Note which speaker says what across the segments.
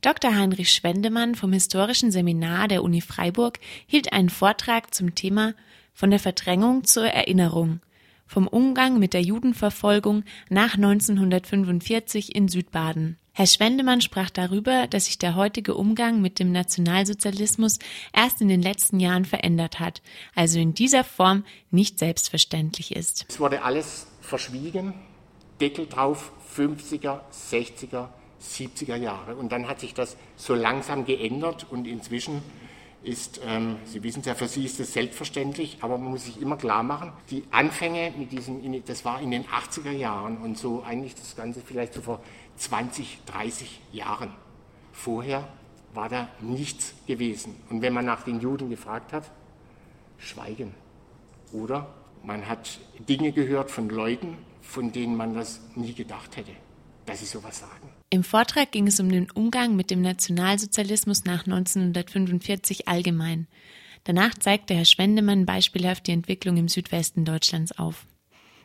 Speaker 1: Dr. Heinrich Schwendemann vom Historischen Seminar der Uni Freiburg hielt einen Vortrag zum Thema Von der Verdrängung zur Erinnerung vom Umgang mit der Judenverfolgung nach 1945 in Südbaden. Herr Schwendemann sprach darüber, dass sich der heutige Umgang mit dem Nationalsozialismus erst in den letzten Jahren verändert hat, also in dieser Form nicht selbstverständlich ist.
Speaker 2: Es wurde alles verschwiegen, Deckel drauf, 50er, 60er, 70er Jahre. Und dann hat sich das so langsam geändert und inzwischen ist, ähm, Sie wissen es ja, für Sie ist es selbstverständlich, aber man muss sich immer klar machen, die Anfänge mit diesen, das war in den 80er Jahren und so eigentlich das Ganze vielleicht so vor 20, 30 Jahren. Vorher war da nichts gewesen. Und wenn man nach den Juden gefragt hat, schweigen. Oder man hat Dinge gehört von Leuten, von denen man das nie gedacht hätte, dass sie sowas sagen.
Speaker 1: Im Vortrag ging es um den Umgang mit dem Nationalsozialismus nach 1945 allgemein. Danach zeigte Herr Schwendemann beispielhaft die Entwicklung im Südwesten Deutschlands auf.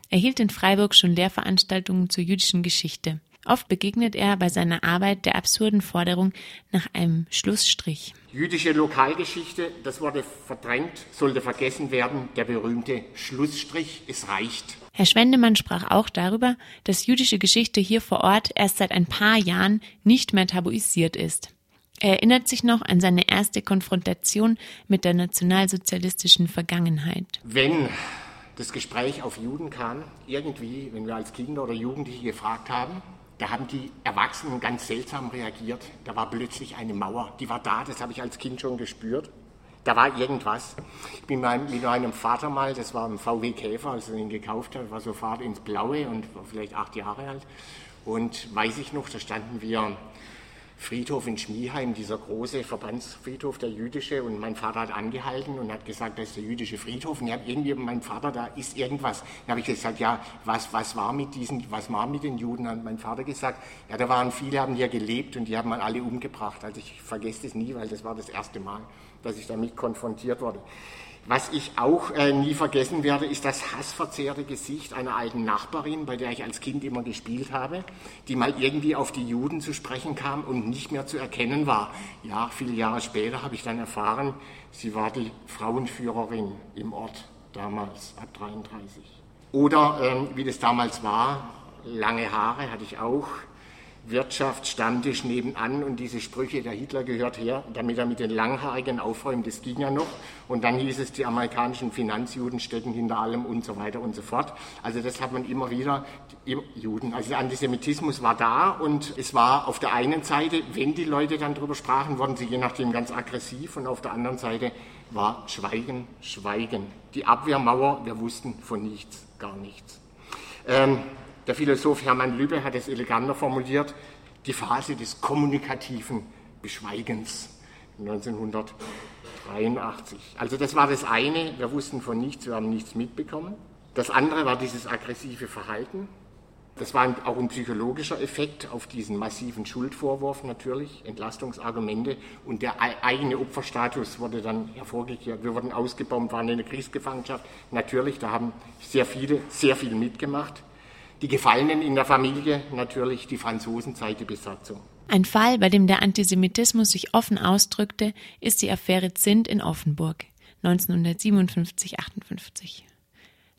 Speaker 1: Er hielt in Freiburg schon Lehrveranstaltungen zur jüdischen Geschichte. Oft begegnet er bei seiner Arbeit der absurden Forderung nach einem Schlussstrich.
Speaker 2: Jüdische Lokalgeschichte, das wurde verdrängt, sollte vergessen werden, der berühmte Schlussstrich, es reicht.
Speaker 1: Herr Schwendemann sprach auch darüber, dass jüdische Geschichte hier vor Ort erst seit ein paar Jahren nicht mehr tabuisiert ist. Er erinnert sich noch an seine erste Konfrontation mit der nationalsozialistischen Vergangenheit.
Speaker 2: Wenn das Gespräch auf Juden kam, irgendwie, wenn wir als Kinder oder Jugendliche gefragt haben, da haben die Erwachsenen ganz seltsam reagiert. Da war plötzlich eine Mauer, die war da, das habe ich als Kind schon gespürt. Da war irgendwas. Ich bin mit meinem Vater mal, das war ein VW Käfer, als er ihn gekauft hat, war so Fahrt ins Blaue und war vielleicht acht Jahre alt. Und weiß ich noch, da standen wir Friedhof in Schmieheim, dieser große Verbandsfriedhof, der jüdische, und mein Vater hat angehalten und hat gesagt, das ist der jüdische Friedhof. Und ich habe irgendwie, mein Vater, da ist irgendwas. Dann habe ich gesagt, ja, was, was war mit diesen, was war mit den Juden? Hat mein Vater gesagt, ja, da waren viele, haben hier gelebt und die haben mal alle umgebracht. Also ich vergesse das nie, weil das war das erste Mal dass ich damit konfrontiert wurde. Was ich auch äh, nie vergessen werde, ist das hassverzerrte Gesicht einer alten Nachbarin, bei der ich als Kind immer gespielt habe, die mal irgendwie auf die Juden zu sprechen kam und nicht mehr zu erkennen war. Ja, viele Jahre später habe ich dann erfahren, sie war die Frauenführerin im Ort damals, ab 33. Oder ähm, wie das damals war, lange Haare hatte ich auch, Wirtschaftsstammtisch nebenan und diese Sprüche, der Hitler gehört her, damit er mit den Langhaarigen aufräumt, das ging ja noch. Und dann hieß es, die amerikanischen Finanzjuden stecken hinter allem und so weiter und so fort. Also das hat man immer wieder, Juden, also der Antisemitismus war da und es war auf der einen Seite, wenn die Leute dann darüber sprachen, wurden sie je nachdem ganz aggressiv und auf der anderen Seite war Schweigen, Schweigen. Die Abwehrmauer, wir wussten von nichts, gar nichts. Ähm, der Philosoph Hermann Lübbe hat es eleganter formuliert, die Phase des kommunikativen Beschweigens 1983. Also das war das eine, wir wussten von nichts, wir haben nichts mitbekommen. Das andere war dieses aggressive Verhalten. Das war auch ein psychologischer Effekt auf diesen massiven Schuldvorwurf natürlich, Entlastungsargumente und der eigene Opferstatus wurde dann hervorgekehrt. Wir wurden ausgebombt, waren in der Kriegsgefangenschaft. Natürlich, da haben sehr viele sehr viel mitgemacht. Die Gefallenen in der Familie natürlich die Franzosen seit der Besatzung.
Speaker 1: Ein Fall, bei dem der Antisemitismus sich offen ausdrückte, ist die Affäre Zint in Offenburg 1957-58.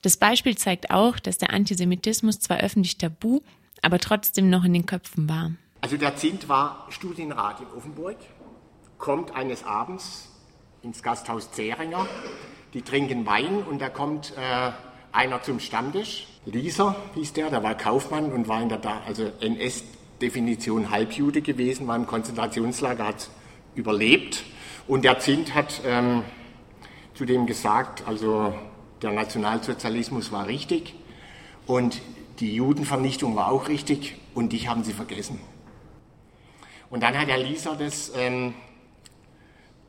Speaker 1: Das Beispiel zeigt auch, dass der Antisemitismus zwar öffentlich tabu, aber trotzdem noch in den Köpfen war.
Speaker 2: Also der Zint war Studienrat in Offenburg, kommt eines Abends ins Gasthaus Zähringer, die trinken Wein und da kommt äh, einer zum Stammtisch Lieser hieß der, der war Kaufmann und war in der also NS-Definition Halbjude gewesen, war im Konzentrationslager, hat überlebt. Und der Zint hat ähm, zudem gesagt, also der Nationalsozialismus war richtig und die Judenvernichtung war auch richtig und dich haben sie vergessen. Und dann hat der Lieser das ähm,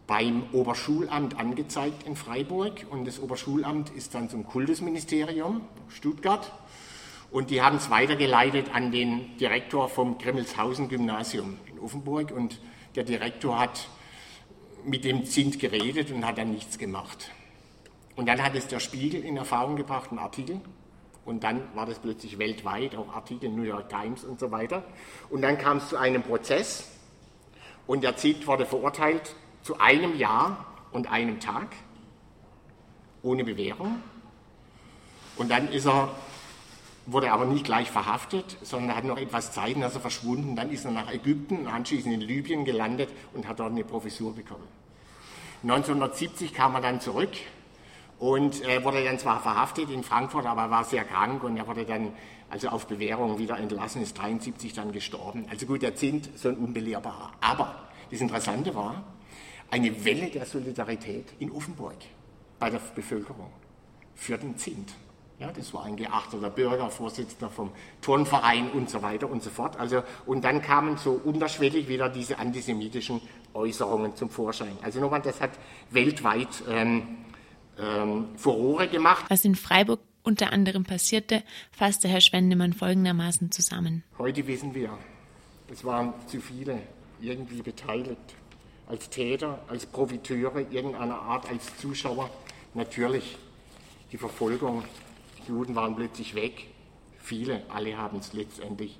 Speaker 2: beim Oberschulamt angezeigt in Freiburg und das Oberschulamt ist dann zum Kultusministerium Stuttgart und die haben es weitergeleitet an den Direktor vom Grimmelshausen Gymnasium in Offenburg und der Direktor hat mit dem Zint geredet und hat dann nichts gemacht. Und dann hat es der Spiegel in Erfahrung gebracht, einen Artikel. Und dann war das plötzlich weltweit, auch Artikel New York Times und so weiter. Und dann kam es zu einem Prozess Und der Zint wurde verurteilt zu einem Jahr und einem Tag ohne Bewährung. Und dann ist er, wurde er aber nicht gleich verhaftet, sondern hat noch etwas Zeit, dass er verschwunden. Dann ist er nach Ägypten, anschließend in Libyen gelandet und hat dort eine Professur bekommen. 1970 kam er dann zurück und äh, wurde dann zwar verhaftet in Frankfurt, aber war sehr krank und er wurde dann also auf Bewährung wieder entlassen, ist 73 dann gestorben. Also gut, der Zint so ein unbelehrbarer. Aber das Interessante war, eine Welle der Solidarität in Offenburg bei der Bevölkerung für den Zint. Ja, das war ein geachteter Bürger, Vorsitzender vom Turnverein und so weiter und so fort. Also, und dann kamen so unterschwellig wieder diese antisemitischen Äußerungen zum Vorschein. Also nochmal, das hat weltweit ähm, ähm, Furore gemacht.
Speaker 1: Was in Freiburg unter anderem passierte, fasste Herr Schwendemann folgendermaßen zusammen.
Speaker 2: Heute wissen wir, es waren zu viele irgendwie beteiligt. Als Täter, als Profiteure irgendeiner Art, als Zuschauer. Natürlich die Verfolgung. Die Juden waren plötzlich weg. Viele, alle haben es letztendlich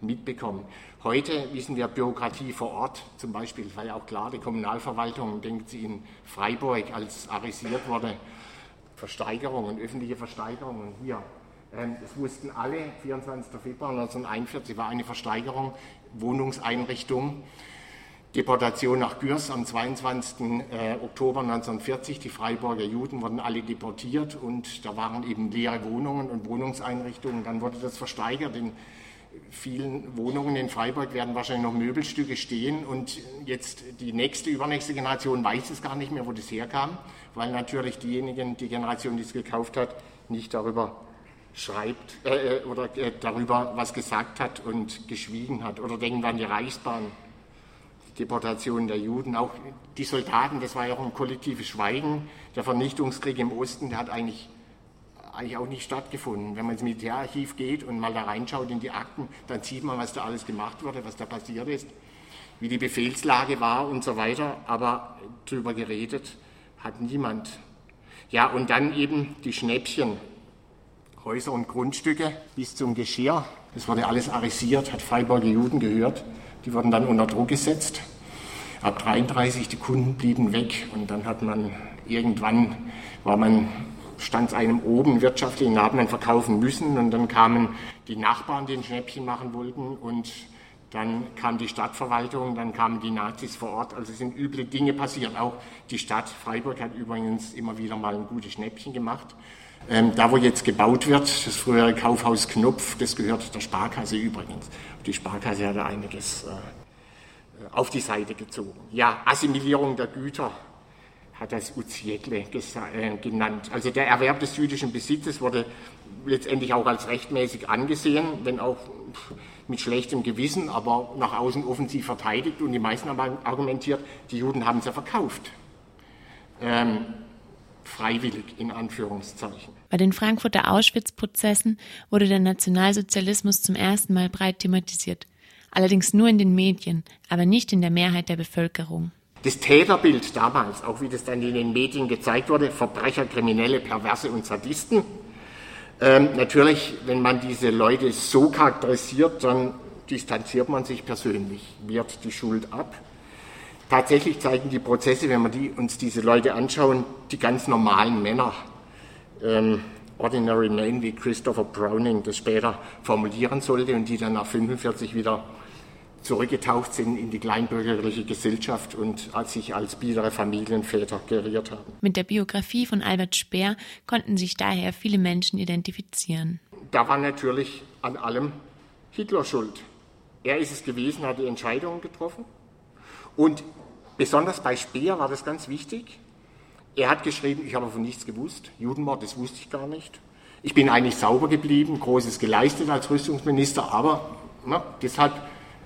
Speaker 2: mitbekommen. Heute wissen wir Bürokratie vor Ort, zum Beispiel, war ja auch klar, die Kommunalverwaltung, denkt sie in Freiburg, als arisiert wurde, Versteigerungen, öffentliche Versteigerungen hier. Ähm, das wussten alle, 24. Februar 1941 war eine Versteigerung, Wohnungseinrichtung. Deportation nach Gürs am 22. Äh, Oktober 1940. Die Freiburger Juden wurden alle deportiert und da waren eben leere Wohnungen und Wohnungseinrichtungen. Dann wurde das versteigert. In vielen Wohnungen in Freiburg werden wahrscheinlich noch Möbelstücke stehen und jetzt die nächste, übernächste Generation weiß es gar nicht mehr, wo das herkam, weil natürlich diejenigen, die Generation, die es gekauft hat, nicht darüber schreibt äh, äh oder äh, darüber was gesagt hat und geschwiegen hat. Oder denken wir an die Reichsbahn Deportation der Juden, auch die Soldaten, das war ja auch ein kollektives Schweigen. Der Vernichtungskrieg im Osten, der hat eigentlich, eigentlich auch nicht stattgefunden. Wenn man ins Militärarchiv geht und mal da reinschaut in die Akten, dann sieht man, was da alles gemacht wurde, was da passiert ist, wie die Befehlslage war und so weiter. Aber darüber geredet hat niemand. Ja, und dann eben die Schnäppchen, Häuser und Grundstücke bis zum Geschirr. Das wurde alles arisiert, hat Freiburger Juden gehört. Die wurden dann unter Druck gesetzt. Ab 33 die Kunden blieben weg und dann hat man irgendwann war man stand einem oben wirtschaftlich, den haben man verkaufen müssen und dann kamen die Nachbarn, die ein Schnäppchen machen wollten und dann kam die Stadtverwaltung, dann kamen die Nazis vor Ort. Also es sind üble Dinge passiert. Auch die Stadt Freiburg hat übrigens immer wieder mal ein gutes Schnäppchen gemacht. Ähm, da, wo jetzt gebaut wird, das frühere Kaufhaus Knopf, das gehört der Sparkasse übrigens. Die Sparkasse hat einiges äh, auf die Seite gezogen. Ja, Assimilierung der Güter hat das Uziekle äh, genannt. Also der Erwerb des jüdischen Besitzes wurde letztendlich auch als rechtmäßig angesehen, wenn auch mit schlechtem Gewissen, aber nach außen offensiv verteidigt. Und die meisten haben argumentiert, die Juden haben es ja verkauft. Ähm, freiwillig in Anführungszeichen.
Speaker 1: Bei den Frankfurter Auschwitz-Prozessen wurde der Nationalsozialismus zum ersten Mal breit thematisiert. Allerdings nur in den Medien, aber nicht in der Mehrheit der Bevölkerung.
Speaker 2: Das Täterbild damals, auch wie das dann in den Medien gezeigt wurde, Verbrecher, Kriminelle, Perverse und Sadisten. Ähm, natürlich, wenn man diese Leute so charakterisiert, dann distanziert man sich persönlich, wehrt die Schuld ab. Tatsächlich zeigen die Prozesse, wenn wir die, uns diese Leute anschauen, die ganz normalen Männer, ähm, Ordinary Men, wie Christopher Browning das später formulieren sollte und die dann nach 45 wieder zurückgetaucht sind in die kleinbürgerliche Gesellschaft und als sich als biedere Familienväter geriert haben.
Speaker 1: Mit der Biografie von Albert Speer konnten sich daher viele Menschen identifizieren.
Speaker 2: Da war natürlich an allem Hitler schuld. Er ist es gewesen, hat die Entscheidungen getroffen. Und besonders bei Speer war das ganz wichtig. Er hat geschrieben, ich habe von nichts gewusst. Judenmord, das wusste ich gar nicht. Ich bin eigentlich sauber geblieben, Großes geleistet als Rüstungsminister, aber na, deshalb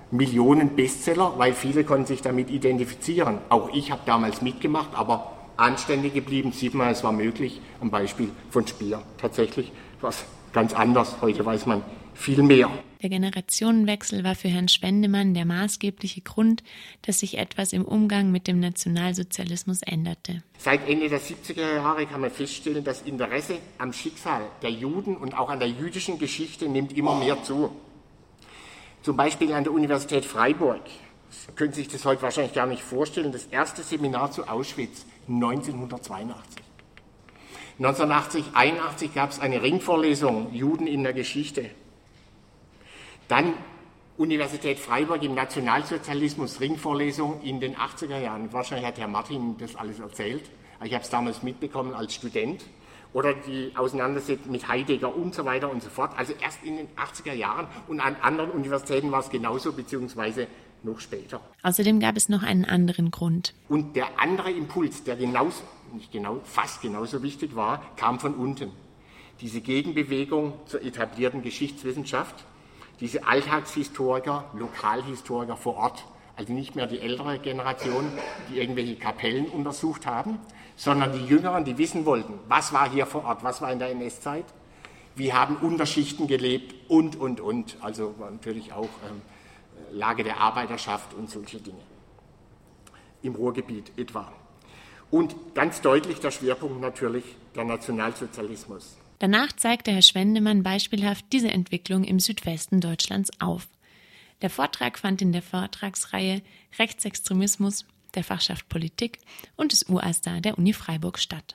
Speaker 2: Millionen Bestseller, weil viele konnten sich damit identifizieren. Auch ich habe damals mitgemacht, aber anständig geblieben, sieht man, es war möglich. Am Beispiel von Speer tatsächlich was ganz anders. Heute weiß man viel mehr.
Speaker 1: Der Generationenwechsel war für Herrn Schwendemann der maßgebliche Grund, dass sich etwas im Umgang mit dem Nationalsozialismus änderte.
Speaker 2: Seit Ende der 70er Jahre kann man feststellen, das Interesse am Schicksal der Juden und auch an der jüdischen Geschichte nimmt immer mehr zu. Zum Beispiel an der Universität Freiburg Sie können sich das heute wahrscheinlich gar nicht vorstellen, das erste Seminar zu Auschwitz 1982. 1980, 81 gab es eine Ringvorlesung Juden in der Geschichte. Dann Universität Freiburg im Nationalsozialismus Ringvorlesung in den 80er Jahren. Wahrscheinlich hat Herr Martin das alles erzählt. Ich habe es damals mitbekommen als Student. Oder die Auseinandersetzung mit Heidegger und so weiter und so fort. Also erst in den 80er Jahren und an anderen Universitäten war es genauso, beziehungsweise noch später.
Speaker 1: Außerdem gab es noch einen anderen Grund.
Speaker 2: Und der andere Impuls, der genauso, nicht genau, fast genauso wichtig war, kam von unten. Diese Gegenbewegung zur etablierten Geschichtswissenschaft, diese Alltagshistoriker, Lokalhistoriker vor Ort, also nicht mehr die ältere Generation, die irgendwelche Kapellen untersucht haben, sondern die Jüngeren, die wissen wollten, was war hier vor Ort, was war in der NS-Zeit, wie haben Unterschichten gelebt und, und, und. Also natürlich auch ähm, Lage der Arbeiterschaft und solche Dinge. Im Ruhrgebiet etwa. Und ganz deutlich der Schwerpunkt natürlich der Nationalsozialismus.
Speaker 1: Danach zeigte Herr Schwendemann beispielhaft diese Entwicklung im Südwesten Deutschlands auf. Der Vortrag fand in der Vortragsreihe Rechtsextremismus der Fachschaft Politik und des UASTA der Uni Freiburg statt.